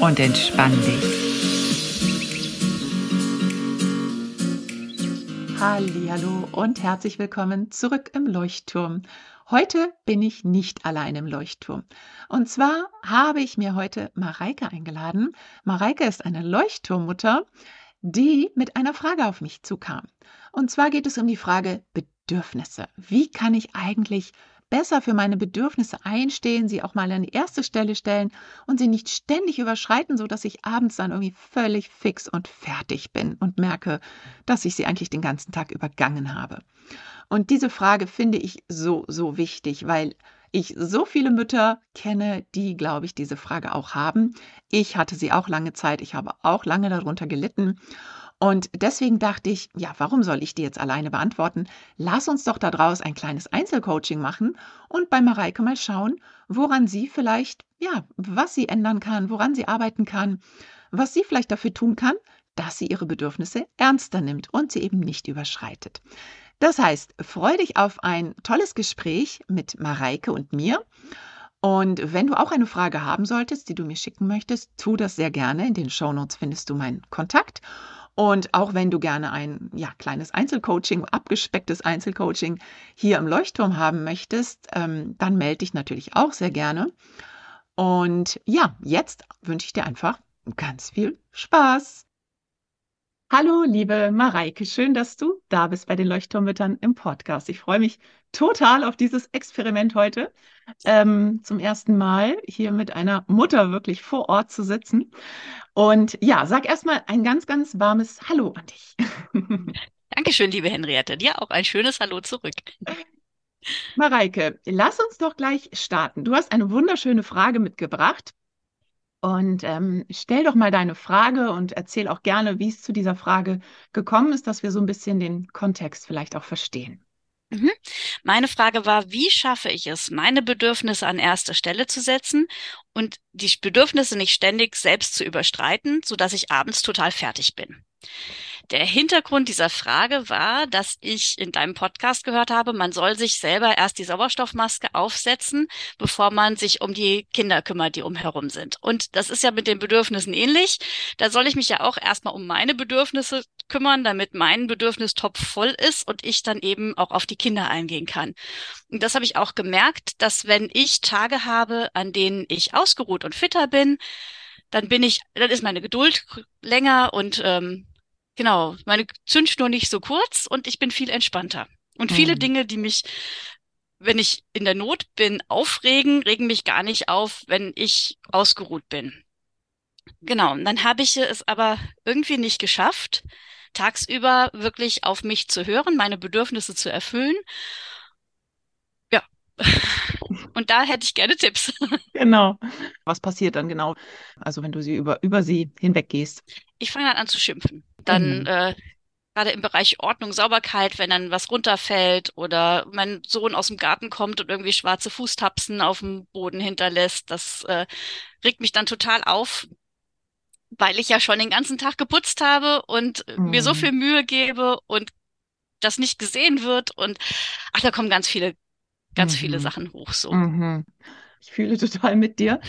und entspann dich. Hallo und herzlich willkommen zurück im Leuchtturm. Heute bin ich nicht allein im Leuchtturm. Und zwar habe ich mir heute Mareike eingeladen. Mareike ist eine Leuchtturmmutter, die mit einer Frage auf mich zukam. Und zwar geht es um die Frage Bedürfnisse. Wie kann ich eigentlich besser für meine Bedürfnisse einstehen, sie auch mal an die erste Stelle stellen und sie nicht ständig überschreiten, sodass ich abends dann irgendwie völlig fix und fertig bin und merke, dass ich sie eigentlich den ganzen Tag übergangen habe. Und diese Frage finde ich so, so wichtig, weil ich so viele Mütter kenne, die, glaube ich, diese Frage auch haben. Ich hatte sie auch lange Zeit, ich habe auch lange darunter gelitten. Und deswegen dachte ich, ja, warum soll ich die jetzt alleine beantworten? Lass uns doch daraus ein kleines Einzelcoaching machen und bei Mareike mal schauen, woran sie vielleicht, ja, was sie ändern kann, woran sie arbeiten kann, was sie vielleicht dafür tun kann, dass sie ihre Bedürfnisse ernster nimmt und sie eben nicht überschreitet. Das heißt, freu dich auf ein tolles Gespräch mit Mareike und mir. Und wenn du auch eine Frage haben solltest, die du mir schicken möchtest, tu das sehr gerne. In den Shownotes findest du meinen Kontakt. Und auch wenn du gerne ein ja, kleines Einzelcoaching, abgespecktes Einzelcoaching hier im Leuchtturm haben möchtest, ähm, dann melde dich natürlich auch sehr gerne. Und ja, jetzt wünsche ich dir einfach ganz viel Spaß. Hallo, liebe Mareike, schön, dass du da bist bei den Leuchtturmmüttern im Podcast. Ich freue mich total auf dieses Experiment heute. Ähm, zum ersten Mal hier mit einer Mutter wirklich vor Ort zu sitzen. Und ja, sag erstmal ein ganz, ganz warmes Hallo an dich. Dankeschön, liebe Henriette. Dir auch ein schönes Hallo zurück. Mareike, lass uns doch gleich starten. Du hast eine wunderschöne Frage mitgebracht. Und ähm, stell doch mal deine Frage und erzähl auch gerne, wie es zu dieser Frage gekommen ist, dass wir so ein bisschen den Kontext vielleicht auch verstehen. Mhm. Meine Frage war, wie schaffe ich es, meine Bedürfnisse an erste Stelle zu setzen und die Bedürfnisse nicht ständig selbst zu überstreiten, sodass ich abends total fertig bin? Der Hintergrund dieser Frage war, dass ich in deinem Podcast gehört habe, man soll sich selber erst die Sauerstoffmaske aufsetzen, bevor man sich um die Kinder kümmert, die umherum sind. Und das ist ja mit den Bedürfnissen ähnlich. Da soll ich mich ja auch erstmal um meine Bedürfnisse kümmern, damit mein Bedürfnistopf voll ist und ich dann eben auch auf die Kinder eingehen kann. Und das habe ich auch gemerkt, dass wenn ich Tage habe, an denen ich ausgeruht und fitter bin, dann bin ich, dann ist meine Geduld länger und ähm, Genau, meine Zündschnur nicht so kurz und ich bin viel entspannter. Und viele mhm. Dinge, die mich, wenn ich in der Not bin, aufregen, regen mich gar nicht auf, wenn ich ausgeruht bin. Genau, und dann habe ich es aber irgendwie nicht geschafft, tagsüber wirklich auf mich zu hören, meine Bedürfnisse zu erfüllen. Ja. Und da hätte ich gerne Tipps. Genau. Was passiert dann genau? Also wenn du sie über, über sie hinweggehst. Ich fange dann an zu schimpfen dann mhm. äh, gerade im Bereich Ordnung, Sauberkeit, wenn dann was runterfällt oder mein Sohn aus dem Garten kommt und irgendwie schwarze Fußtapsen auf dem Boden hinterlässt, das äh, regt mich dann total auf, weil ich ja schon den ganzen Tag geputzt habe und mhm. mir so mhm. viel Mühe gebe und das nicht gesehen wird und ach, da kommen ganz viele, ganz mhm. viele Sachen hoch so. Mhm. Ich fühle total mit dir.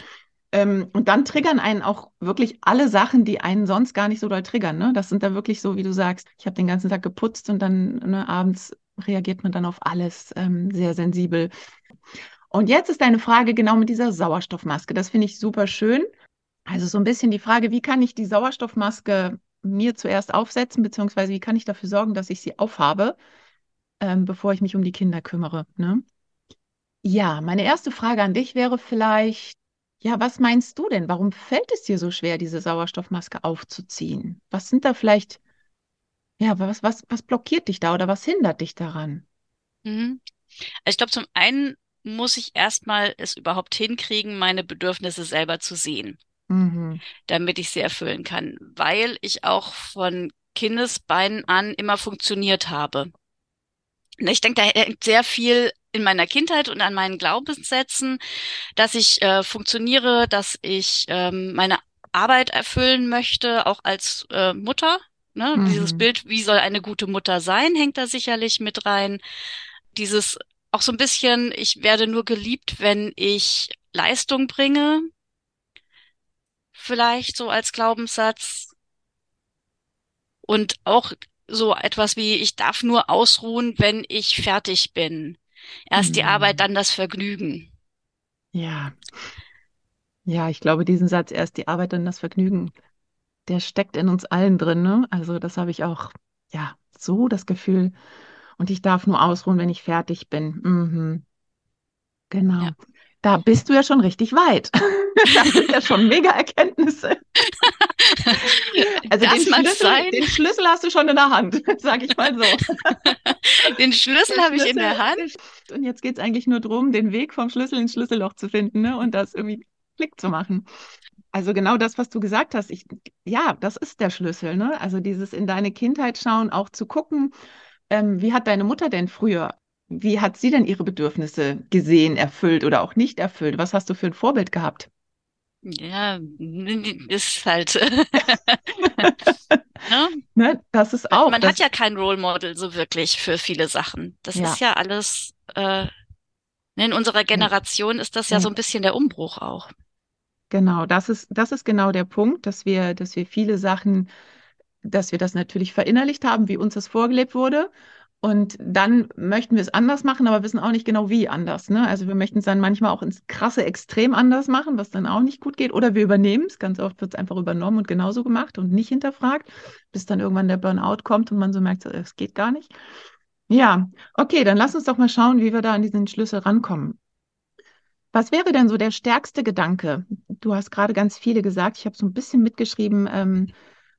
Ähm, und dann triggern einen auch wirklich alle Sachen, die einen sonst gar nicht so doll triggern. Ne? Das sind da wirklich so, wie du sagst, ich habe den ganzen Tag geputzt und dann ne, abends reagiert man dann auf alles ähm, sehr sensibel. Und jetzt ist deine Frage genau mit dieser Sauerstoffmaske. Das finde ich super schön. Also so ein bisschen die Frage, wie kann ich die Sauerstoffmaske mir zuerst aufsetzen, beziehungsweise wie kann ich dafür sorgen, dass ich sie aufhabe, ähm, bevor ich mich um die Kinder kümmere. Ne? Ja, meine erste Frage an dich wäre vielleicht, ja, was meinst du denn? Warum fällt es dir so schwer, diese Sauerstoffmaske aufzuziehen? Was sind da vielleicht, ja, was, was, was blockiert dich da oder was hindert dich daran? Mhm. Also ich glaube, zum einen muss ich erstmal es überhaupt hinkriegen, meine Bedürfnisse selber zu sehen, Mhm. damit ich sie erfüllen kann, weil ich auch von Kindesbeinen an immer funktioniert habe. Und Ich denke, da hängt sehr viel in meiner Kindheit und an meinen Glaubenssätzen, dass ich äh, funktioniere, dass ich ähm, meine Arbeit erfüllen möchte, auch als äh, Mutter. Ne? Dieses Mhm. Bild, wie soll eine gute Mutter sein, hängt da sicherlich mit rein. Dieses auch so ein bisschen, ich werde nur geliebt, wenn ich Leistung bringe, vielleicht so als Glaubenssatz. Und auch so etwas wie, ich darf nur ausruhen, wenn ich fertig bin. Erst die Arbeit, Mhm. dann das Vergnügen. Ja, ja, ich glaube, diesen Satz, erst die Arbeit, dann das Vergnügen, der steckt in uns allen drin, ne? Also das habe ich auch, ja, so das Gefühl. Und ich darf nur ausruhen, wenn ich fertig bin. Mhm. Ja. Genau. Da bist du ja schon richtig weit. Das sind ja schon mega Erkenntnisse. Also den Schlüssel, den Schlüssel hast du schon in der Hand, sage ich mal so. Den Schlüssel habe ich in der Hand. Sch- und jetzt geht es eigentlich nur darum, den Weg vom Schlüssel ins Schlüsselloch zu finden, ne? Und das irgendwie Klick zu machen. Also genau das, was du gesagt hast, ich, ja, das ist der Schlüssel, ne? Also dieses in deine Kindheit schauen, auch zu gucken, ähm, wie hat deine Mutter denn früher, wie hat sie denn ihre Bedürfnisse gesehen, erfüllt oder auch nicht erfüllt? Was hast du für ein Vorbild gehabt? Ja, ist halt, ne? Ne? Das ist auch, Man hat das, ja kein Role Model so wirklich für viele Sachen. Das ist ja, ja alles, äh, in unserer ja, Generation ist das ja ja. so ein bisschen der Umbruch auch. Genau, das ist, das ist genau der Punkt, dass wir, dass wir viele Sachen, dass wir das natürlich verinnerlicht haben, wie uns das vorgelebt wurde. Und dann möchten wir es anders machen, aber wissen auch nicht genau, wie anders. Ne? Also wir möchten es dann manchmal auch ins krasse Extrem anders machen, was dann auch nicht gut geht. Oder wir übernehmen es. Ganz oft wird es einfach übernommen und genauso gemacht und nicht hinterfragt, bis dann irgendwann der Burnout kommt und man so merkt, es geht gar nicht. Ja, okay, dann lass uns doch mal schauen, wie wir da an diesen Schlüssel rankommen. Was wäre denn so der stärkste Gedanke? Du hast gerade ganz viele gesagt. Ich habe so ein bisschen mitgeschrieben, ähm,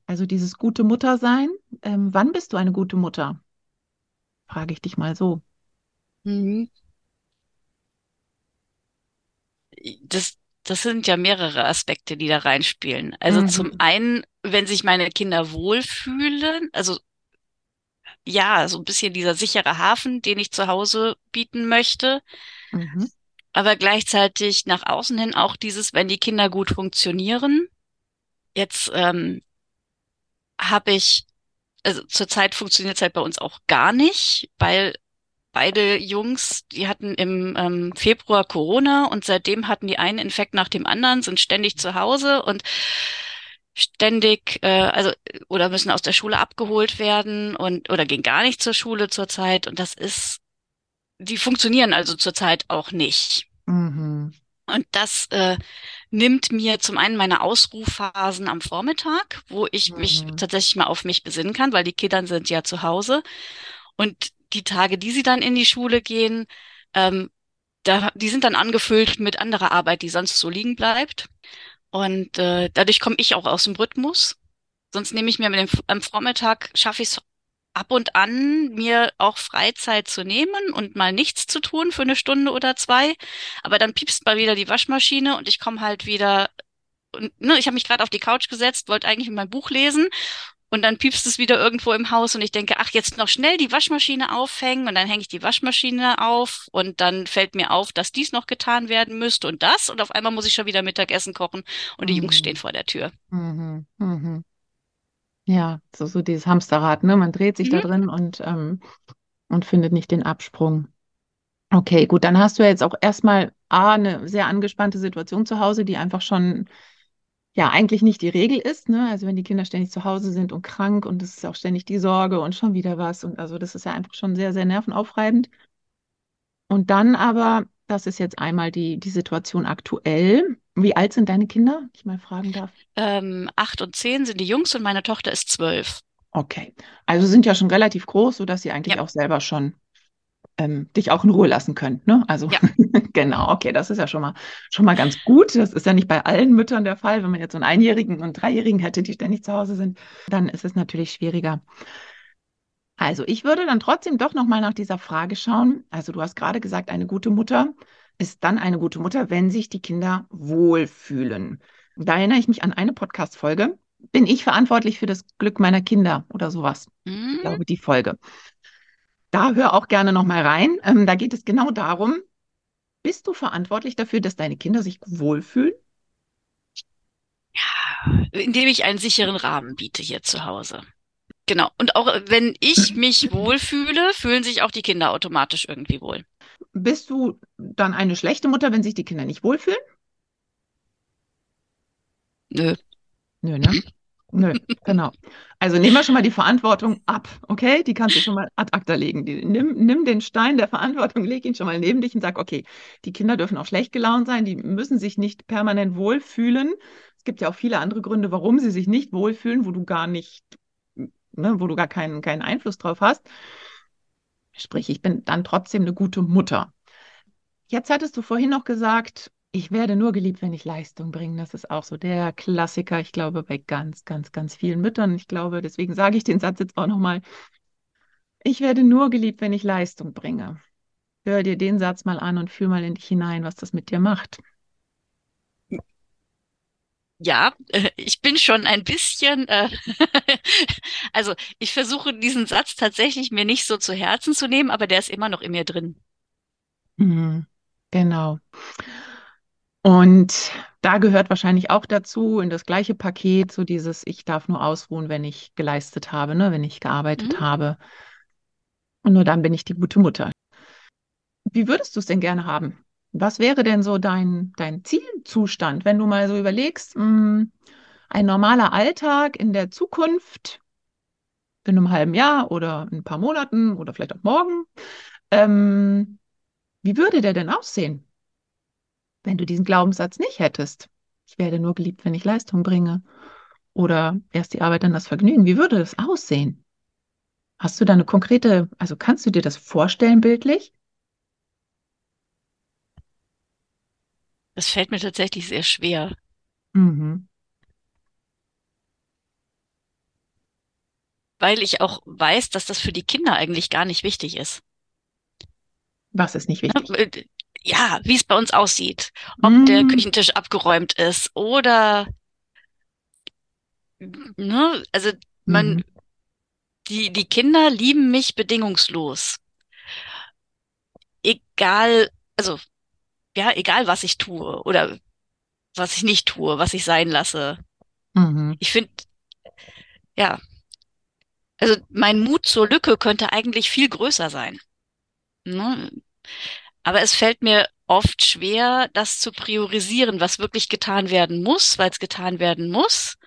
also dieses gute Muttersein. Ähm, wann bist du eine gute Mutter? Frage ich dich mal so. Mhm. Das, das sind ja mehrere Aspekte, die da reinspielen. Also zum Mhm. einen, wenn sich meine Kinder wohlfühlen, also ja, so ein bisschen dieser sichere Hafen, den ich zu Hause bieten möchte, Mhm. aber gleichzeitig nach außen hin auch dieses, wenn die Kinder gut funktionieren. Jetzt ähm, habe ich, also zurzeit funktioniert es halt bei uns auch gar nicht, weil beide Jungs, die hatten im ähm, Februar Corona und seitdem hatten die einen Infekt nach dem anderen, sind ständig zu Hause und ständig, äh, also oder müssen aus der Schule abgeholt werden und oder gehen gar nicht zur Schule zurzeit und das ist, die funktionieren also zurzeit auch nicht. Mhm. Und das äh, nimmt mir zum einen meine Ausruhphasen am Vormittag, wo ich mich Mhm. tatsächlich mal auf mich besinnen kann, weil die Kinder sind ja zu Hause. Und die Tage, die sie dann in die Schule gehen, ähm, da, die sind dann angefüllt mit anderer Arbeit, die sonst so liegen bleibt. Und äh, dadurch komme ich auch aus dem Rhythmus. Sonst nehme ich mir mit dem, am Vormittag, schaffe ich es ab und an, mir auch Freizeit zu nehmen und mal nichts zu tun für eine Stunde oder zwei. Aber dann piepst mal wieder die Waschmaschine und ich komme halt wieder. Und, ne, ich habe mich gerade auf die Couch gesetzt, wollte eigentlich mein Buch lesen und dann piepst es wieder irgendwo im Haus und ich denke, ach, jetzt noch schnell die Waschmaschine aufhängen und dann hänge ich die Waschmaschine auf und dann fällt mir auf, dass dies noch getan werden müsste und das und auf einmal muss ich schon wieder Mittagessen kochen und die Jungs stehen Mhm. vor der Tür. Mhm. Mhm. Ja, so, so dieses Hamsterrad, ne? Man dreht sich da Mhm. drin und, ähm, und findet nicht den Absprung. Okay, gut, dann hast du ja jetzt auch erstmal A, eine sehr angespannte Situation zu Hause, die einfach schon ja eigentlich nicht die Regel ist, ne? Also wenn die Kinder ständig zu Hause sind und krank und es ist auch ständig die Sorge und schon wieder was und also das ist ja einfach schon sehr, sehr nervenaufreibend. Und dann aber, das ist jetzt einmal die, die Situation aktuell. Wie alt sind deine Kinder, wenn ich mal fragen darf? Ähm, acht und zehn sind die Jungs und meine Tochter ist zwölf. Okay, also sind ja schon relativ groß, sodass sie Ja, eigentlich auch selber schon ähm, dich auch in Ruhe lassen können, ne? Also ja. genau, okay, das ist ja schon mal schon mal ganz gut. Das ist ja nicht bei allen Müttern der Fall. Wenn man jetzt so einen Einjährigen und Dreijährigen hätte, die ständig zu Hause sind, dann ist es natürlich schwieriger. Also ich würde dann trotzdem doch noch mal nach dieser Frage schauen. Also du hast gerade gesagt, eine gute Mutter. ist dann eine gute Mutter, wenn sich die Kinder wohlfühlen. Da erinnere ich mich an eine Podcast-Folge. Bin ich verantwortlich für das Glück meiner Kinder oder sowas? Hm? Ich glaube, die Folge. Da hör auch gerne noch mal rein. Ähm, da geht es genau darum, bist du verantwortlich dafür, dass deine Kinder sich wohlfühlen? indem ich einen sicheren Rahmen biete hier zu Hause. Genau. Und auch wenn ich mich wohlfühle, fühlen sich auch die Kinder automatisch irgendwie wohl. Bist du dann eine schlechte Mutter, wenn sich die Kinder nicht wohlfühlen? Nö. Nö, ne? Nö, genau. Also nehmen wir schon mal die Verantwortung ab, okay? Die kannst du schon mal ad acta legen. Die, nimm, nimm den Stein der Verantwortung, leg ihn schon mal neben dich und sag, okay, die Kinder dürfen auch schlecht gelaunt sein, die müssen sich nicht permanent wohlfühlen. Es gibt ja auch viele andere Gründe, warum sie sich nicht wohlfühlen, wo du gar nicht, ne, wo du gar keinen, keinen Einfluss drauf hast. Sprich, ich bin dann trotzdem eine gute Mutter. Jetzt hattest du vorhin noch gesagt, ich werde nur geliebt, wenn ich Leistung bringe. Das ist auch so der Klassiker, ich glaube, bei ganz, ganz, ganz vielen Müttern. Ich glaube, deswegen sage ich den Satz jetzt auch nochmal. Ich werde nur geliebt, wenn ich Leistung bringe. Hör dir den Satz mal an und fühl mal in dich hinein, was das mit dir macht. Ja, äh, ich bin schon ein bisschen, äh, also ich versuche diesen Satz tatsächlich mir nicht so zu Herzen zu nehmen, aber der ist immer noch in mir drin. Mhm, genau. Und da gehört wahrscheinlich auch dazu, in das gleiche Paket, so dieses, ich darf nur ausruhen, wenn ich geleistet habe, ne, wenn ich gearbeitet Mhm. habe. Und nur dann bin ich die gute Mutter. Wie würdest du es denn gerne haben? Was wäre denn so dein, dein Zielzustand, wenn du mal so überlegst, mh, ein normaler Alltag in der Zukunft, in einem halben Jahr oder in ein paar Monaten oder vielleicht auch morgen, ähm, wie würde der denn aussehen, wenn du diesen Glaubenssatz nicht hättest? Ich werde nur geliebt, wenn ich Leistung bringe. Oder erst die Arbeit, dann das Vergnügen. Wie würde das aussehen? Hast du da eine konkrete, also kannst du dir das vorstellen bildlich? Das fällt mir tatsächlich sehr schwer, Mhm. weil ich auch weiß, dass das für die Kinder eigentlich gar nicht wichtig ist. Was ist nicht wichtig? Ja, wie es bei uns aussieht, ob der Mm, Küchentisch abgeräumt ist oder, ne, also man, mhm. die, die Kinder lieben mich bedingungslos. Egal, also, ja, egal was ich tue oder was ich nicht tue, was ich sein lasse. Mhm. Ich finde, ja, also mein Mut zur Lücke könnte eigentlich viel größer sein. Ne? Aber es fällt mir oft schwer, das zu priorisieren, was wirklich getan werden muss, weil es getan werden muss,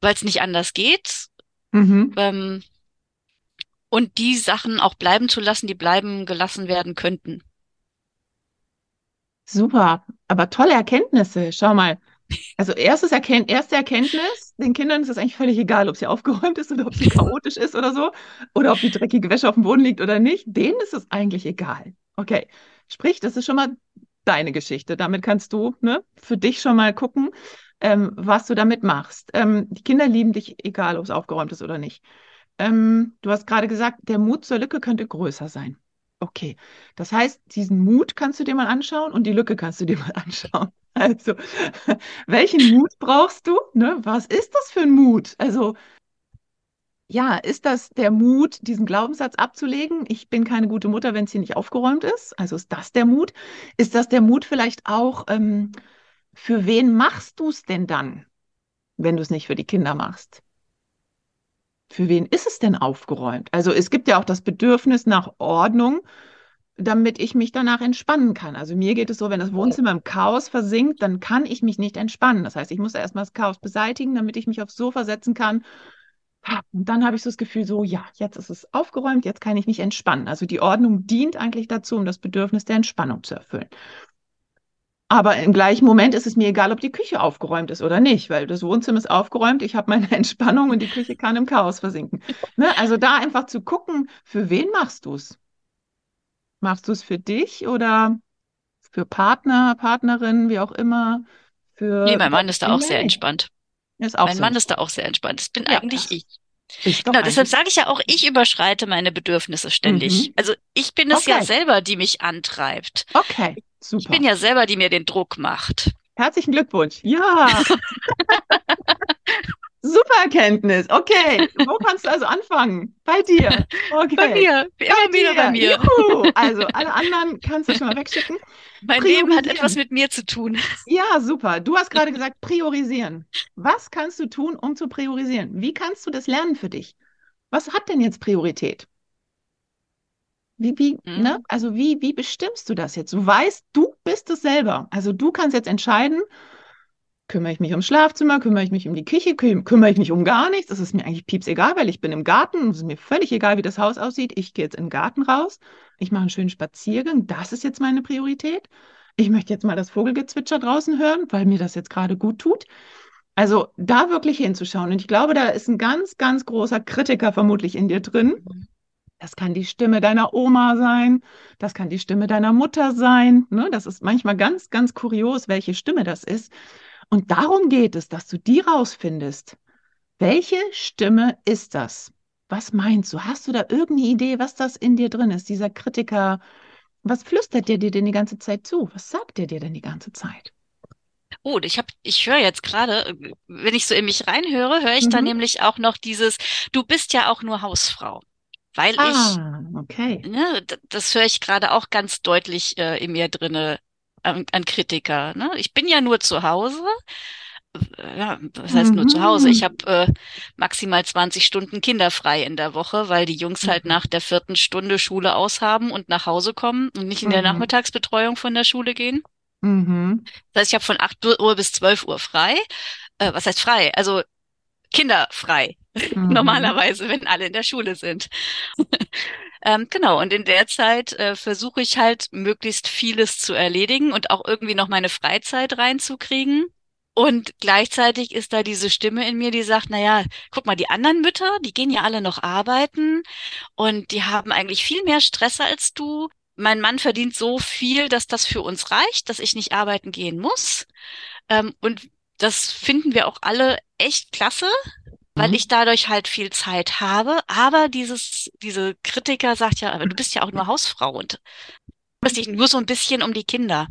weil es nicht anders geht. Mhm. Ähm, und die Sachen auch bleiben zu lassen, die bleiben gelassen werden könnten. Super, aber tolle Erkenntnisse. Schau mal. Also erstes Erken erste Erkenntnis, den Kindern ist es eigentlich völlig egal, ob sie aufgeräumt ist oder ob sie chaotisch ist oder so, oder ob die dreckige Wäsche auf dem Boden liegt oder nicht. Denen ist es eigentlich egal. Okay, sprich, das ist schon mal deine Geschichte. Damit kannst du, ne, für dich schon mal gucken, ähm, was du damit machst. Ähm, die Kinder lieben dich, egal ob es aufgeräumt ist oder nicht. Ähm, du hast gerade gesagt, der Mut zur Lücke könnte größer sein. Okay, das heißt, diesen Mut kannst du dir mal anschauen und die Lücke kannst du dir mal anschauen. Also, welchen Mut brauchst du? Ne? Was ist das für ein Mut? Also, ja, ist das der Mut, diesen Glaubenssatz abzulegen? Ich bin keine gute Mutter, wenn es hier nicht aufgeräumt ist. Also ist das der Mut? Ist das der Mut vielleicht auch, ähm, für wen machst du es denn dann, wenn du es nicht für die Kinder machst? Für wen ist es denn aufgeräumt? Also es gibt ja auch das Bedürfnis nach Ordnung, damit ich mich danach entspannen kann. Also mir geht es so, wenn das Wohnzimmer im Chaos versinkt, dann kann ich mich nicht entspannen. Das heißt, ich muss erstmal das Chaos beseitigen, damit ich mich aufs Sofa setzen kann. Und dann habe ich so das Gefühl, so, ja, jetzt ist es aufgeräumt, jetzt kann ich mich entspannen. Also die Ordnung dient eigentlich dazu, um das Bedürfnis der Entspannung zu erfüllen. Aber im gleichen Moment ist es mir egal, ob die Küche aufgeräumt ist oder nicht, weil das Wohnzimmer ist aufgeräumt, ich habe meine Entspannung und die Küche kann im Chaos versinken. Ne? Also da einfach zu gucken, für wen machst du es? Machst du es für dich oder für Partner, Partnerin, wie auch immer? Nee, Für mein deine Mann ist da auch sehr Nee, entspannt. ist auch Mein so Mann ist da auch sehr entspannt. Das bin Ja, eigentlich das ich. Genau, deshalb sage ich ja auch, ich überschreite meine Bedürfnisse ständig. Mhm. Also ich bin es ja Okay, selber, die mich antreibt. okay, Ich bin super. ja selber, die mir den Druck macht. Herzlichen Glückwunsch. Ja, super Erkenntnis. Okay, wo kannst du also anfangen? Bei dir. Bei Okay, mir, bei immer wieder bei mir. Juhu. Also alle anderen kannst du schon mal wegschicken. Mein Leben hat etwas mit mir zu tun. Ja, super. Du hast gerade gesagt, priorisieren. Was kannst du tun, um zu priorisieren? Wie kannst du das lernen für dich? Was hat denn jetzt Priorität? Wie, wie, ne? Mhm. Also wie, wie bestimmst du das jetzt? Du weißt, du bist es selber. Also du kannst jetzt entscheiden, kümmere ich mich ums Schlafzimmer, kümmere ich mich um die Küche, küm kümmere ich mich um gar nichts. Das ist mir eigentlich pieps egal, weil ich bin im Garten. Es ist mir völlig egal, wie das Haus aussieht. Ich gehe jetzt in den Garten raus. Ich mache einen schönen Spaziergang. Das ist jetzt meine Priorität. Ich möchte jetzt mal das Vogelgezwitscher draußen hören, weil mir das jetzt gerade gut tut. Also da wirklich hinzuschauen. Und ich glaube, da ist ein ganz, ganz großer Kritiker vermutlich in dir drin. Das kann die Stimme deiner Oma sein, das kann die Stimme deiner Mutter sein. Ne? Das ist manchmal ganz, ganz kurios, welche Stimme das ist. Und darum geht es, dass du die rausfindest. Welche Stimme ist das? Was meinst du? Hast du da irgendeine Idee, was das in dir drin ist? Dieser Kritiker, was flüstert der dir denn die ganze Zeit zu? Was sagt der dir denn die ganze Zeit? Oh, ich hab, ich höre jetzt gerade, äh, wenn ich so in mich reinhöre, höre ich da Mhm. nämlich auch noch dieses, du bist ja auch nur Hausfrau. Weil ich, Ah, okay. ne, das höre ich gerade auch ganz deutlich äh, in mir drinne an, an Kritiker. Ne? Ich bin ja nur zu Hause. Ja, was heißt nur zu Hause? Ich Mhm. habe äh, maximal 20 Stunden kinderfrei in der Woche, weil die Jungs halt Mhm. nach der vierten Stunde Schule aushaben und nach Hause kommen und nicht in der Mhm. Nachmittagsbetreuung von der Schule gehen. Mhm. Das heißt, ich habe von 8 Uhr bis 12 Uhr frei. Äh, was heißt frei? Also kinderfrei. Mhm. Normalerweise, wenn alle in der Schule sind. Ähm, genau, und in der Zeit äh, versuche ich halt möglichst vieles zu erledigen und auch irgendwie noch meine Freizeit reinzukriegen. Und gleichzeitig ist da diese Stimme in mir, die sagt, na ja, guck mal, die anderen Mütter, die gehen ja alle noch arbeiten und die haben eigentlich viel mehr Stress als du. Mein Mann verdient so viel, dass das für uns reicht, dass ich nicht arbeiten gehen muss. Ähm, und das finden wir auch alle echt klasse weil Mhm. ich dadurch halt viel Zeit habe. Aber dieses, diese Kritiker sagt ja, aber du bist ja auch nur Hausfrau und kümmerst dich nur so ein bisschen um die Kinder.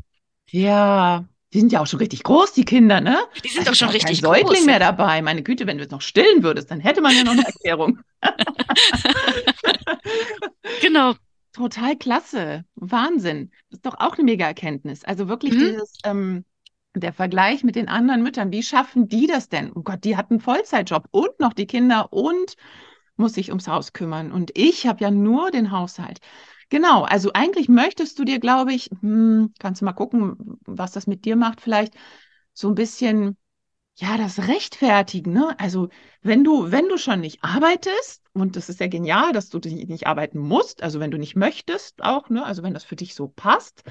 Ja, die sind ja auch schon richtig groß, die Kinder, ne? Die sind ist doch schon kein richtig Säugling groß, ja. mehr dabei. Meine Güte, wenn du es noch stillen würdest, dann hätte man ja noch eine Erklärung. Genau. Total klasse. Wahnsinn. Das ist doch auch eine Mega-Erkenntnis. Also wirklich Mhm. dieses, ähm, der Vergleich mit den anderen Müttern. Wie schaffen die das denn? Oh Gott, die hatten einen Vollzeitjob und noch die Kinder und muss sich ums Haus kümmern. Und ich habe ja nur den Haushalt. Genau, also eigentlich möchtest du dir, glaube ich, hm, kannst du mal gucken, was das mit dir macht, vielleicht so ein bisschen, ja, das Rechtfertigen, ne? Also wenn du, wenn du schon nicht arbeitest, und das ist ja genial, dass du nicht arbeiten musst, also wenn du nicht möchtest auch, ne? Also wenn das für dich so passt,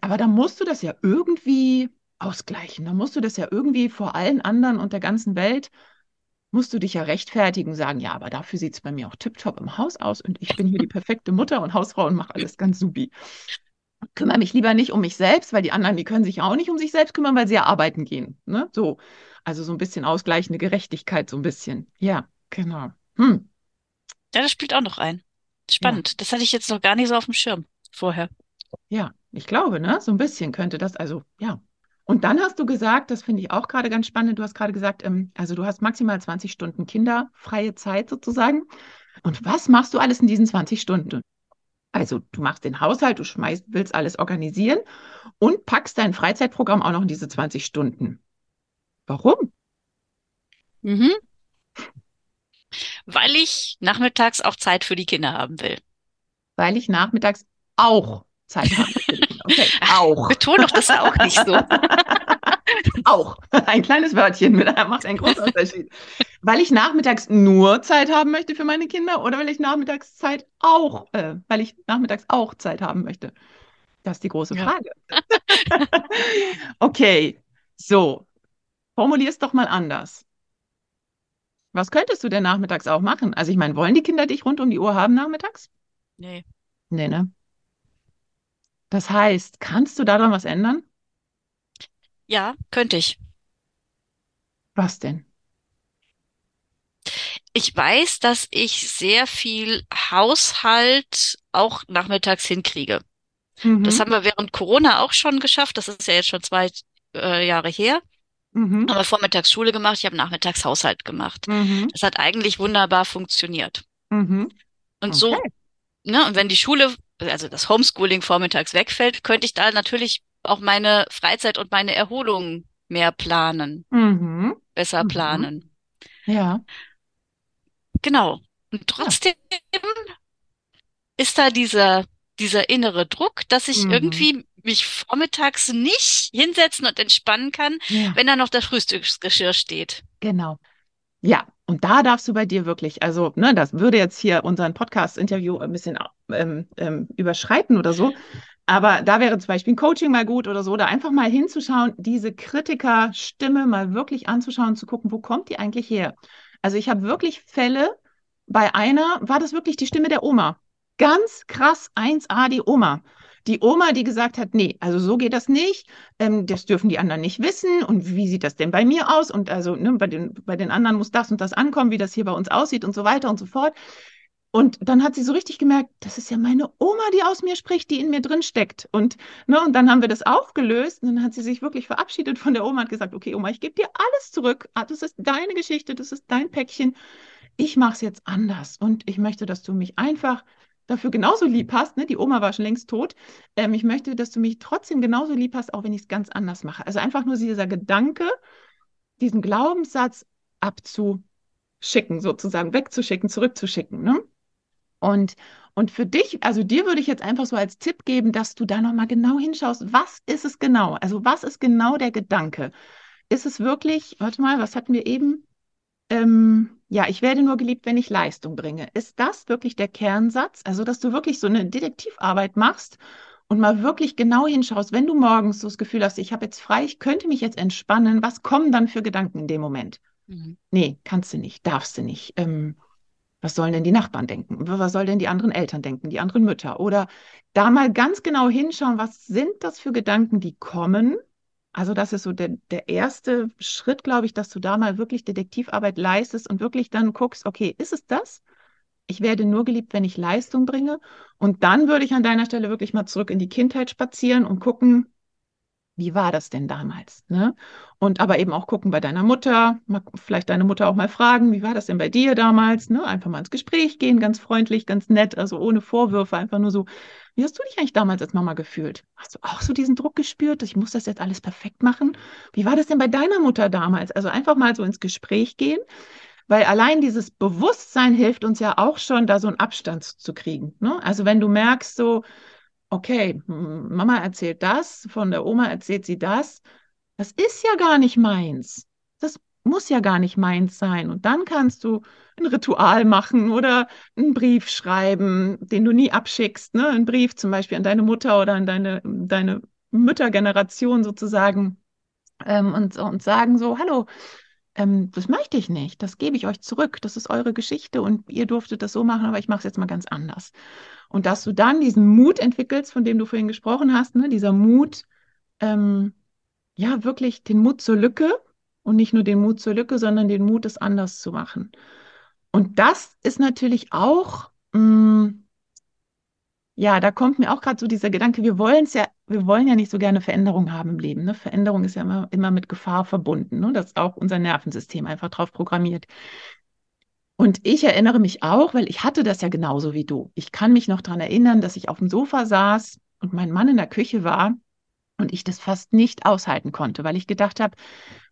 aber dann musst du das ja irgendwie ausgleichen. Dann musst du das ja irgendwie vor allen anderen und der ganzen Welt musst du dich ja rechtfertigen, sagen, ja, aber dafür sieht es bei mir auch tipptopp im Haus aus und ich bin hier die perfekte Mutter und Hausfrau und mache alles ganz supi. Kümmere mich lieber nicht um mich selbst, weil die anderen, die können sich ja auch nicht um sich selbst kümmern, weil sie ja arbeiten gehen. Ne? So, also so ein bisschen ausgleichende Gerechtigkeit, so ein bisschen. Ja, genau. Hm, Ja, das spielt auch noch ein. ja, Spannend. Das hatte ich jetzt noch gar nicht so auf dem Schirm vorher. ja, ich glaube, ne? So ein bisschen könnte das, also ja. Und dann hast du gesagt, das finde ich auch gerade ganz spannend, du hast gerade gesagt, ähm, also du hast maximal 20 Stunden kinderfreie Zeit sozusagen. Und was machst du alles in diesen 20 Stunden? Also du machst den Haushalt, du schmeißt, willst alles organisieren und packst dein Freizeitprogramm auch noch in diese 20 Stunden. Warum? Mhm. Weil ich nachmittags auch Zeit für die Kinder haben will. Weil ich nachmittags auch Zeit habe. Okay, auch. Beton doch das auch nicht so. Auch. Ein kleines Wörtchen mit, macht einen großen Unterschied. Weil ich nachmittags nur Zeit haben möchte für meine Kinder oder weil ich nachmittags Zeit auch, äh, weil ich nachmittags auch Zeit haben möchte? Das ist die große Ja. Frage. Okay, so, formulier es doch mal anders. Was könntest du denn nachmittags auch machen? Also ich meine, wollen die Kinder dich rund um die Uhr haben nachmittags? Nee. Nee, ne? Das heißt, kannst du daran was ändern? Ja, könnte ich. Was denn? ich weiß, dass ich sehr viel Haushalt auch nachmittags hinkriege. Das Mhm. haben wir während Corona auch schon geschafft. Das ist ja jetzt schon zwei äh, Jahre her. Mhm. Haben wir vormittags Schule gemacht, ich habe nachmittags Haushalt gemacht. Mhm. Das hat eigentlich wunderbar funktioniert. Mhm. Und so, Okay. ne, und wenn die Schule, also das Homeschooling vormittags wegfällt, könnte ich da natürlich auch meine Freizeit und meine Erholung mehr planen, Mhm. besser Mhm. planen. Ja. Genau. Und Ja. trotzdem ist da dieser, dieser innere Druck, dass ich Mhm. irgendwie mich vormittags nicht hinsetzen und entspannen kann, Ja. wenn da noch das Frühstücksgeschirr steht. Genau. Ja, und da darfst du bei dir wirklich, also, ne, das würde jetzt hier unseren Podcast-Interview ein bisschen ähm, ähm, überschreiten oder so. Aber da wäre zum Beispiel ein Coaching mal gut oder so, da einfach mal hinzuschauen, diese Kritikerstimme mal wirklich anzuschauen, zu gucken, wo kommt die eigentlich her? Also ich habe wirklich Fälle, bei einer war das wirklich die Stimme der Oma. Ganz krass 1A die Oma. Die Oma, die gesagt hat, nee, also so geht das nicht ähm, das dürfen die anderen nicht wissen und wie sieht das denn bei mir aus und also ne, bei den, bei den anderen muss das und das ankommen, wie das hier bei uns aussieht und so weiter und so fort. Und dann hat sie so richtig gemerkt, das ist ja meine Oma, die aus mir spricht, die in mir drin steckt. Und, ne, und dann haben wir das aufgelöst und dann hat sie sich wirklich verabschiedet von der Oma und gesagt, okay, Oma, ich gebe dir alles zurück. Ah, Das ist deine Geschichte, das ist dein Päckchen. Ich mache es jetzt anders und ich möchte, dass du mich einfach dafür genauso lieb hast. Ne? Die Oma war schon längst tot. Ähm, ich möchte, dass du mich trotzdem genauso lieb hast, auch wenn ich es ganz anders mache. Also einfach nur dieser Gedanke, diesen Glaubenssatz abzuschicken, sozusagen wegzuschicken, zurückzuschicken. Ne? Und, und für dich, also dir würde ich jetzt einfach so als Tipp geben, dass du da nochmal genau hinschaust, was ist es genau? Also was ist genau der Gedanke? Ist es wirklich, warte mal, was hatten wir eben? Ähm, ja, ich werde nur geliebt, wenn ich Leistung bringe. Ist das wirklich der Kernsatz? Also, dass du wirklich so eine Detektivarbeit machst und mal wirklich genau hinschaust, wenn du morgens so das Gefühl hast, ich habe jetzt frei, ich könnte mich jetzt entspannen, was kommen dann für Gedanken in dem Moment? Mhm. Nee, kannst du nicht, darfst du nicht. Ähm, was sollen denn die Nachbarn denken? Was sollen denn die anderen Eltern denken, die anderen Mütter? Oder da mal ganz genau hinschauen, was sind das für Gedanken, die kommen? Also das ist so der, der erste Schritt, glaube ich, dass du da mal wirklich Detektivarbeit leistest und wirklich dann guckst, okay, ist es das? Ich werde nur geliebt, wenn ich Leistung bringe. Und dann würde ich an deiner Stelle wirklich mal zurück in die Kindheit spazieren und gucken, wie war das denn damals? Ne? Und aber eben auch gucken bei deiner Mutter, mal, vielleicht deine Mutter auch mal fragen, wie war das denn bei dir damals? Ne? Einfach mal ins Gespräch gehen, ganz freundlich, ganz nett, also ohne Vorwürfe, einfach nur so, wie hast du dich eigentlich damals als Mama gefühlt? Hast du auch so diesen Druck gespürt, ich muss das jetzt alles perfekt machen? Wie war das denn bei deiner Mutter damals? Also einfach mal so ins Gespräch gehen, weil allein dieses Bewusstsein hilft uns ja auch schon, da so einen Abstand zu kriegen. Ne? Also wenn du merkst, so, okay, Mama erzählt das, von der Oma erzählt sie das. Das ist ja gar nicht meins. Das muss ja gar nicht meins sein. Und dann kannst du ein Ritual machen oder einen Brief schreiben, den du nie abschickst. Ne? Ein Brief zum Beispiel an deine Mutter oder an deine, deine Müttergeneration sozusagen ähm, und, und sagen so, hallo, ähm, das möchte ich nicht, das gebe ich euch zurück, das ist eure Geschichte und ihr durftet das so machen, aber ich mache es jetzt mal ganz anders. Und dass du dann diesen Mut entwickelst, von dem du vorhin gesprochen hast, ne? dieser Mut, ähm, ja, wirklich den Mut zur Lücke und nicht nur den Mut zur Lücke, sondern den Mut, es anders zu machen. Und das ist natürlich auch, mh, ja, da kommt mir auch gerade so dieser Gedanke, wir wollen es ja, wir wollen ja nicht so gerne Veränderung haben im Leben. Ne? Veränderung ist ja immer, immer mit Gefahr verbunden. Ne? Das ist auch unser Nervensystem einfach drauf programmiert. Und ich erinnere mich auch, weil ich hatte das ja genauso wie du. Ich kann mich noch daran erinnern, dass ich auf dem Sofa saß und mein Mann in der Küche war und ich das fast nicht aushalten konnte, weil ich gedacht habe,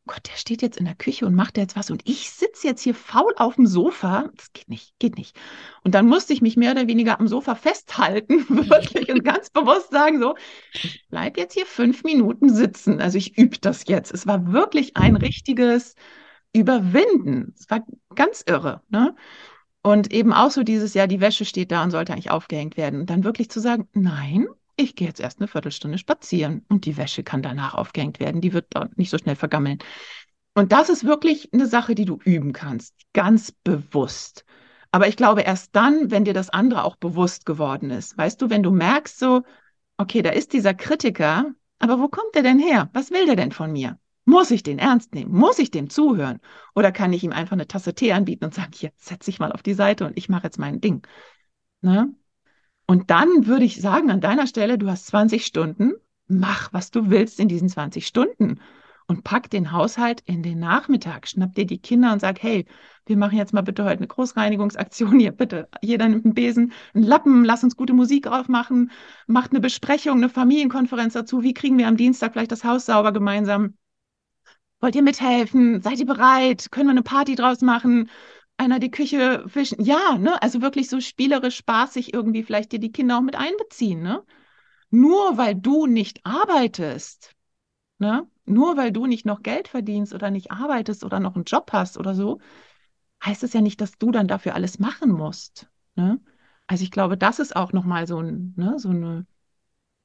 Gott, der steht jetzt in der Küche und macht jetzt was und ich sitze jetzt hier faul auf dem Sofa. Das geht nicht, geht nicht. Und dann musste ich mich mehr oder weniger am Sofa festhalten, wirklich und ganz bewusst sagen so, ich bleibe jetzt hier fünf Minuten sitzen. Also ich übe das jetzt. Es war wirklich ein richtiges Überwinden. Es war ganz irre, ne? Und eben auch so dieses, ja, die Wäsche steht da und sollte eigentlich aufgehängt werden. Und dann wirklich zu sagen, nein, ich gehe jetzt erst eine Viertelstunde spazieren und die Wäsche kann danach aufgehängt werden. Die wird dort nicht so schnell vergammeln. Und das ist wirklich eine Sache, die du üben kannst, ganz bewusst. Aber ich glaube erst dann, wenn dir das andere auch bewusst geworden ist. Weißt du, wenn du merkst so, okay, da ist dieser Kritiker, aber wo kommt der denn her? Was will der denn von mir? Muss ich den ernst nehmen? Muss ich dem zuhören? Oder kann ich ihm einfach eine Tasse Tee anbieten und sagen, hier, setz dich mal auf die Seite und ich mache jetzt mein Ding. Ne? Und dann würde ich sagen, an deiner Stelle, du hast 20 Stunden, mach, was du willst in diesen 20 Stunden und pack den Haushalt in den Nachmittag. Schnapp dir die Kinder und sag, hey, wir machen jetzt mal bitte heute eine Großreinigungsaktion hier, bitte. Jeder nimmt einen Besen, einen Lappen, lass uns gute Musik aufmachen, macht eine Besprechung, eine Familienkonferenz dazu. Wie kriegen wir am Dienstag vielleicht das Haus sauber gemeinsam? Wollt ihr mithelfen? Seid ihr bereit? Können wir eine Party draus machen? Einer die Küche wischen? Ja, ne? Also wirklich so spielerisch, spaßig irgendwie vielleicht dir die Kinder auch mit einbeziehen, ne? Nur weil du nicht arbeitest, ne? Nur weil du nicht noch Geld verdienst oder nicht arbeitest oder noch einen Job hast oder so, heißt es ja nicht, dass du dann dafür alles machen musst. Ne? Also ich glaube, das ist auch nochmal so ein, ne, so eine,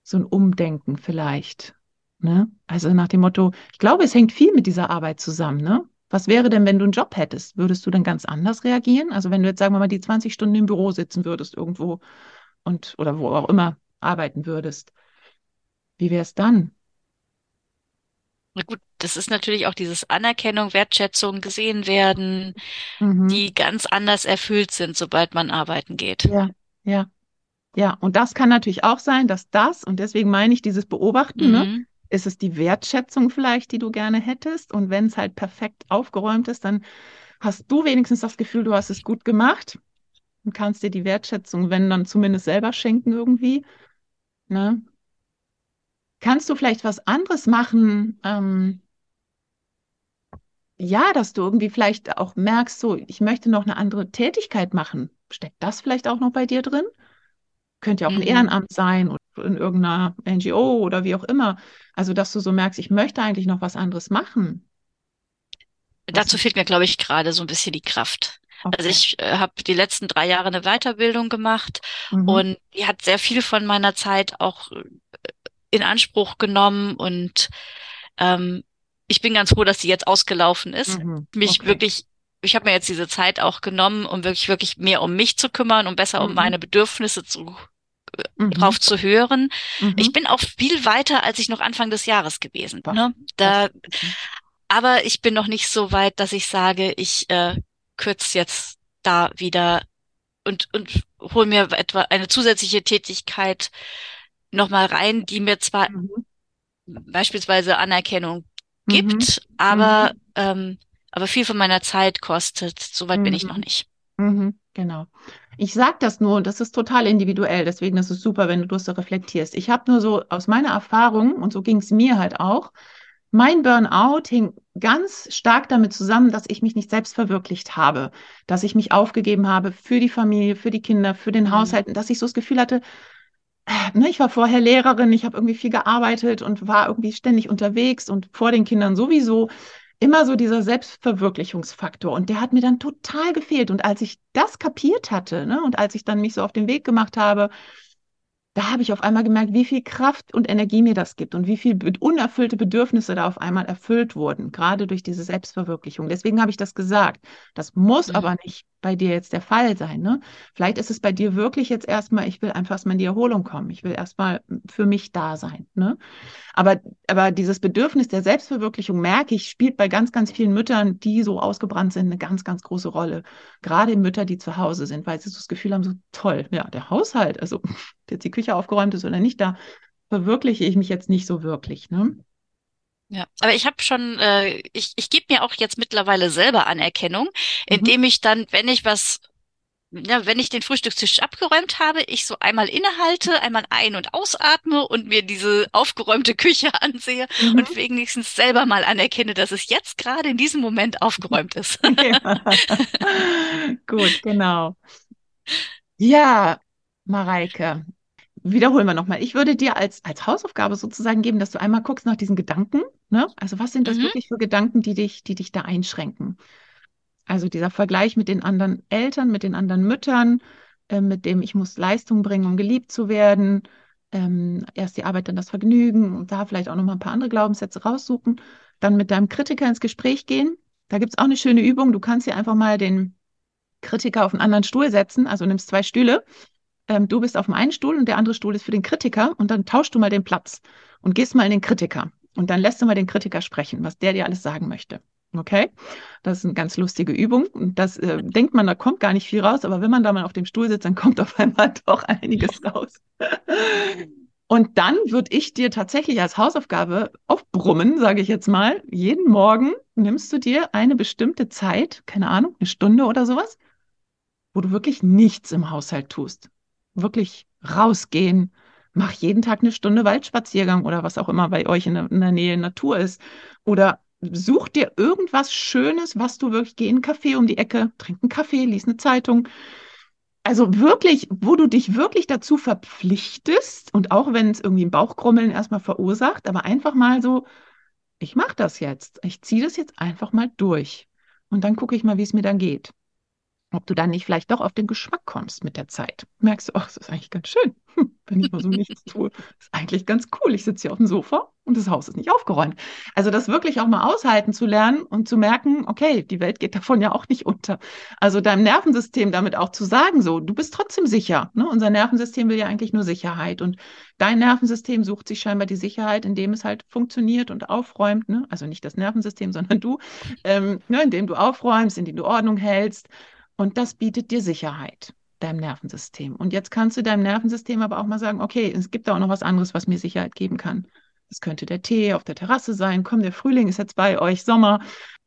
so ein Umdenken vielleicht. Ne? Also nach dem Motto, ich glaube, es hängt viel mit dieser Arbeit zusammen. Ne? Was wäre denn, wenn du einen Job hättest? Würdest du dann ganz anders reagieren? Also wenn du jetzt, sagen wir mal, die 20 Stunden im Büro sitzen würdest irgendwo und oder wo auch immer arbeiten würdest, wie wäre es dann? Na gut, das ist natürlich auch dieses Anerkennung, Wertschätzung, gesehen werden, Mhm. die ganz anders erfüllt sind, sobald man arbeiten geht. Ja, ja, ja. Und das kann natürlich auch sein, dass das, und deswegen meine ich dieses Beobachten, ne? Ist es die Wertschätzung vielleicht, die du gerne hättest? Und wenn es halt perfekt aufgeräumt ist, dann hast du wenigstens das Gefühl, du hast es gut gemacht und kannst dir die Wertschätzung, wenn dann zumindest selber schenken irgendwie. Ne? Kannst du vielleicht was anderes machen? Ähm, ja, dass du irgendwie vielleicht auch merkst, so, ich möchte noch eine andere Tätigkeit machen. Steckt das vielleicht auch noch bei dir drin? Könnte ja auch ein Mhm. Ehrenamt sein oder in irgendeiner NGO oder wie auch immer. Also, dass du so merkst, ich möchte eigentlich noch was anderes machen. Dazu fehlt mir, glaube ich, gerade so ein bisschen die Kraft. Also okay. ich äh, habe die letzten drei Jahre eine Weiterbildung gemacht Mhm. und die hat sehr viel von meiner Zeit auch äh, in Anspruch genommen und ähm, ich bin ganz froh, dass die jetzt ausgelaufen ist. Mhm. Mich Okay. wirklich, ich habe mir jetzt diese Zeit auch genommen, um wirklich, wirklich mehr um mich zu kümmern, um besser um Mhm. meine Bedürfnisse zu, Mhm. drauf zu hören. Ich Mhm. bin auch viel weiter, als ich noch Anfang des Jahres gewesen bin. Ne? Da super. aber ich bin noch nicht so weit, dass ich sage, ich äh, kürze jetzt da wieder und, und hole mir etwa eine zusätzliche Tätigkeit nochmal rein, die mir zwar Mhm. beispielsweise Anerkennung Mhm. gibt, aber, Mhm. ähm, aber viel von meiner Zeit kostet. So weit bin ich noch Mhm. nicht. Mhm. Genau. Ich sage das nur, und das ist total individuell, deswegen ist es super, wenn du das so reflektierst. Ich habe nur so aus meiner Erfahrung, und so ging es mir halt auch, Mein Burnout hing ganz stark damit zusammen, dass ich mich nicht selbst verwirklicht habe, dass ich mich aufgegeben habe für die Familie, für die Kinder, für den Mhm. Haushalt, und dass ich so das Gefühl hatte, äh, ne, ich war vorher Lehrerin, ich habe irgendwie viel gearbeitet und war irgendwie ständig unterwegs und vor den Kindern sowieso immer so dieser Selbstverwirklichungsfaktor. Und der hat mir dann total gefehlt. Und als ich das kapiert hatte, ne, und als ich dann mich so auf den Weg gemacht habe, da habe ich auf einmal gemerkt, wie viel Kraft und Energie mir das gibt und wie viel unerfüllte Bedürfnisse da auf einmal erfüllt wurden, gerade durch diese Selbstverwirklichung. Deswegen habe ich das gesagt. Das muss Mhm. aber nicht bei dir jetzt der Fall sein, ne? Vielleicht ist es bei dir wirklich jetzt erstmal, ich will einfach erstmal in die Erholung kommen. Ich will erstmal für mich da sein, ne? Aber, aber dieses Bedürfnis der Selbstverwirklichung, merke ich, spielt bei ganz, ganz vielen Müttern, die so ausgebrannt sind, eine ganz, ganz große Rolle. Gerade Mütter, die zu Hause sind, weil sie so das Gefühl haben, so toll, ja, der Haushalt, also jetzt die Küche aufgeräumt ist oder nicht, da verwirkliche ich mich jetzt nicht so wirklich. Ne? Ja, aber ich habe schon, äh, ich, ich gebe mir auch jetzt mittlerweile selber Anerkennung, Mhm. indem ich dann, wenn ich was ja, wenn ich den Frühstückstisch abgeräumt habe, ich so einmal innehalte, einmal ein- und ausatme und mir diese aufgeräumte Küche ansehe und Mhm. wenigstens selber mal anerkenne, dass es jetzt gerade in diesem Moment aufgeräumt ist. Ja. Gut, genau. Ja, Mareike, wiederholen wir nochmal. Ich würde dir als, als Hausaufgabe sozusagen geben, dass du einmal guckst nach diesen Gedanken. Ne? Also was sind das Mhm, wirklich für Gedanken, die dich, die dich da einschränken? Also dieser Vergleich mit den anderen Eltern, mit den anderen Müttern, äh, mit dem ich muss Leistung bringen, um geliebt zu werden. Ähm, erst die Arbeit, dann das Vergnügen und da vielleicht auch noch mal ein paar andere Glaubenssätze raussuchen. Dann mit deinem Kritiker ins Gespräch gehen. Da gibt es auch eine schöne Übung. Du kannst dir einfach mal den Kritiker auf einen anderen Stuhl setzen. Also nimmst zwei Stühle. Ähm, du bist auf dem einen Stuhl und der andere Stuhl ist für den Kritiker und dann tauschst du mal den Platz und gehst mal in den Kritiker. Und dann lässt du mal den Kritiker sprechen, was der dir alles sagen möchte. Okay? Das ist eine ganz lustige Übung. Und das äh, denkt man, da kommt gar nicht viel raus, aber wenn man da mal auf dem Stuhl sitzt, dann kommt auf einmal doch einiges raus. Und dann würde ich dir tatsächlich als Hausaufgabe aufbrummen, sage ich jetzt mal, jeden Morgen nimmst du dir eine bestimmte Zeit, keine Ahnung, eine Stunde oder sowas, wo du wirklich nichts im Haushalt tust. Wirklich rausgehen, mach jeden Tag eine Stunde Waldspaziergang oder was auch immer bei euch in der, in der Nähe Natur ist. Oder such dir irgendwas Schönes, was du wirklich, geh in einen Café um die Ecke, trink einen Kaffee, lies eine Zeitung. Also wirklich, wo du dich wirklich dazu verpflichtest und auch wenn es irgendwie ein Bauchkrummeln erstmal verursacht, aber einfach mal so, ich mache das jetzt, ich ziehe das jetzt einfach mal durch und dann gucke ich mal, wie es mir dann geht. Ob du dann nicht vielleicht doch auf den Geschmack kommst mit der Zeit. Merkst du, ach, das ist eigentlich ganz schön wenn ich mal so nichts tue. Ist eigentlich ganz cool. Ich sitze hier auf dem Sofa und das Haus ist nicht aufgeräumt. Also das wirklich auch mal aushalten zu lernen und zu merken, okay, die Welt geht davon ja auch nicht unter. Also deinem Nervensystem damit auch zu sagen, so, du bist trotzdem sicher. Ne? Unser Nervensystem will ja eigentlich nur Sicherheit und dein Nervensystem sucht sich scheinbar die Sicherheit, indem es halt funktioniert und aufräumt. Ne? Also nicht das Nervensystem, sondern du, ähm, ne? indem du aufräumst, indem du Ordnung hältst. Und das bietet dir Sicherheit deinem Nervensystem. Und jetzt kannst du deinem Nervensystem aber auch mal sagen, okay, es gibt da auch noch was anderes, was mir Sicherheit geben kann. Das könnte der Tee auf der Terrasse sein. Komm, der Frühling ist jetzt bei euch, Sommer.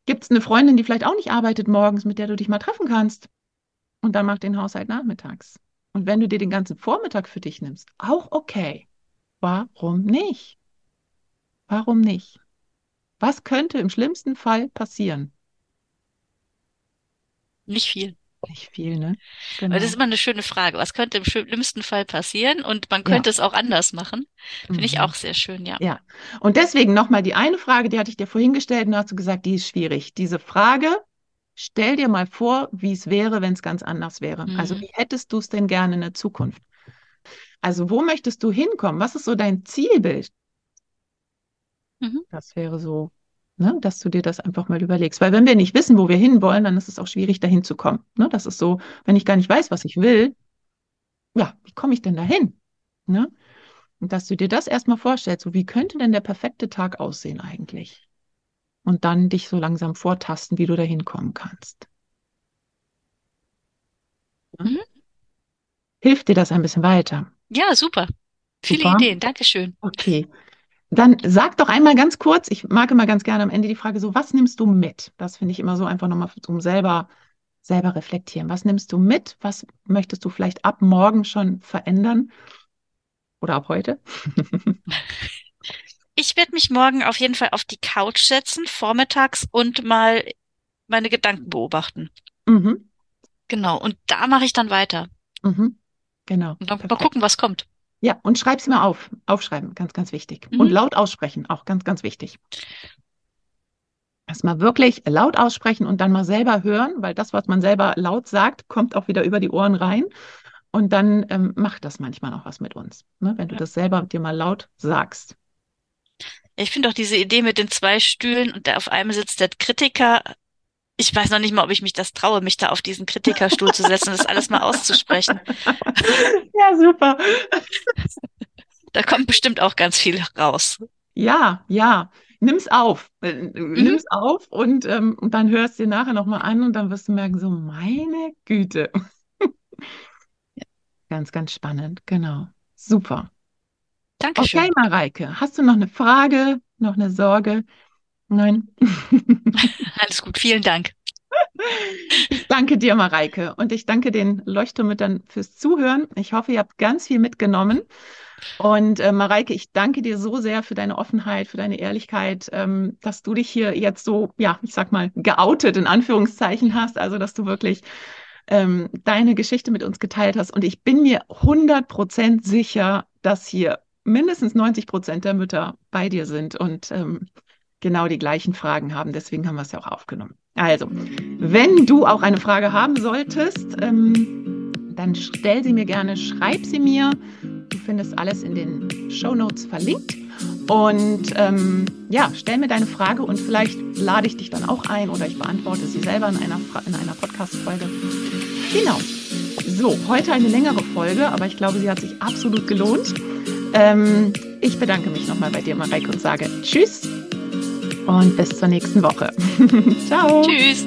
Gibt es eine Freundin, die vielleicht auch nicht arbeitet morgens, mit der du dich mal treffen kannst? Und dann mach den Haushalt nachmittags. Und wenn du dir den ganzen Vormittag für dich nimmst, auch okay. Warum nicht? Warum nicht? Was könnte im schlimmsten Fall passieren? Nicht viel. Nicht viel, ne? Genau. das ist immer eine schöne Frage. Was könnte im schlimmsten Fall passieren? Und man könnte ja. es auch anders machen. Finde mhm. ich auch sehr schön, ja. Ja. Und deswegen nochmal die eine Frage, die hatte ich dir vorhin gestellt und hast du gesagt, die ist schwierig. Diese Frage, stell dir mal vor, wie es wäre, wenn es ganz anders wäre. Also mhm. Also wie hättest du es denn gerne in der Zukunft? Also wo möchtest du hinkommen? Was ist so dein Zielbild? Mhm. Das wäre so Ne, dass du dir das einfach mal überlegst. Weil wenn wir nicht wissen, wo wir hinwollen, dann ist es auch schwierig, dahin zu kommen. Ne, das ist so, wenn ich gar nicht weiß, was ich will, ja, wie komme ich denn dahin? Ne? Und dass du dir das erstmal vorstellst, so wie könnte denn der perfekte Tag aussehen eigentlich? Und dann dich so langsam vortasten, wie du dahin kommen kannst. Mhm. Hilft dir das ein bisschen weiter? Ja, super. Viele super. Ideen, Dankeschön. Okay. Dann sag doch einmal ganz kurz, ich mag immer ganz gerne am Ende die Frage so, was nimmst du mit? Das finde ich immer so einfach nochmal zum selber, selber reflektieren. Was nimmst du mit? Was möchtest du vielleicht ab morgen schon verändern? Oder ab heute? ich werde mich morgen auf jeden Fall auf die Couch setzen, vormittags und mal meine Gedanken beobachten. Mhm. Genau. Und da mache ich dann weiter. Mhm. Genau. Und dann mal gucken, was kommt. Ja, und schreib sie mal auf. Aufschreiben, ganz, ganz wichtig. Mhm. Und laut aussprechen, auch ganz, ganz wichtig. Erstmal wirklich laut aussprechen und dann mal selber hören, weil das, was man selber laut sagt, kommt auch wieder über die Ohren rein. Und dann ähm, macht das manchmal auch was mit uns, ne? wenn du ja. das selber dir mal laut sagst. Ich finde auch diese Idee mit den zwei Stühlen und der auf einem sitzt der Kritiker. Ich weiß noch nicht mal, ob ich mich das traue, mich da auf diesen Kritikerstuhl zu setzen und das alles mal auszusprechen. Ja, super. Da kommt bestimmt auch ganz viel raus. Ja, ja. Nimm's auf. Äh, mhm. Nimm's auf und, ähm, und dann hörst du dir nachher nochmal an und dann wirst du merken, so, meine Güte. ja. Ganz, ganz spannend. Genau. Super. Dankeschön. Okay, Mareike, hast du noch eine Frage, noch eine Sorge? Nein. Alles gut, vielen Dank. Ich danke dir, Mareike, und ich danke den Leuchtturmüttern fürs Zuhören. Ich hoffe, ihr habt ganz viel mitgenommen. Und äh, Mareike, ich danke dir so sehr für deine Offenheit, für deine Ehrlichkeit, ähm, dass du dich hier jetzt so, ja, ich sag mal, geoutet in Anführungszeichen hast. Also, dass du wirklich ähm, deine Geschichte mit uns geteilt hast. Und ich bin mir 100% sicher, dass hier mindestens 90 Prozent der Mütter bei dir sind und ähm, genau die gleichen Fragen haben. Deswegen haben wir es ja auch aufgenommen. Also, wenn du auch eine Frage haben solltest, ähm, dann stell sie mir gerne, schreib sie mir. Du findest alles in den Show Notes verlinkt. Und ähm, ja, stell mir deine Frage und vielleicht lade ich dich dann auch ein oder ich beantworte sie selber in einer, in einer Podcast-Folge. Genau. So, heute eine längere Folge, aber ich glaube, sie hat sich absolut gelohnt. Ähm, Ich bedanke mich nochmal bei dir, Mareike, und sage Tschüss und bis zur nächsten Woche. Ciao. Tschüss.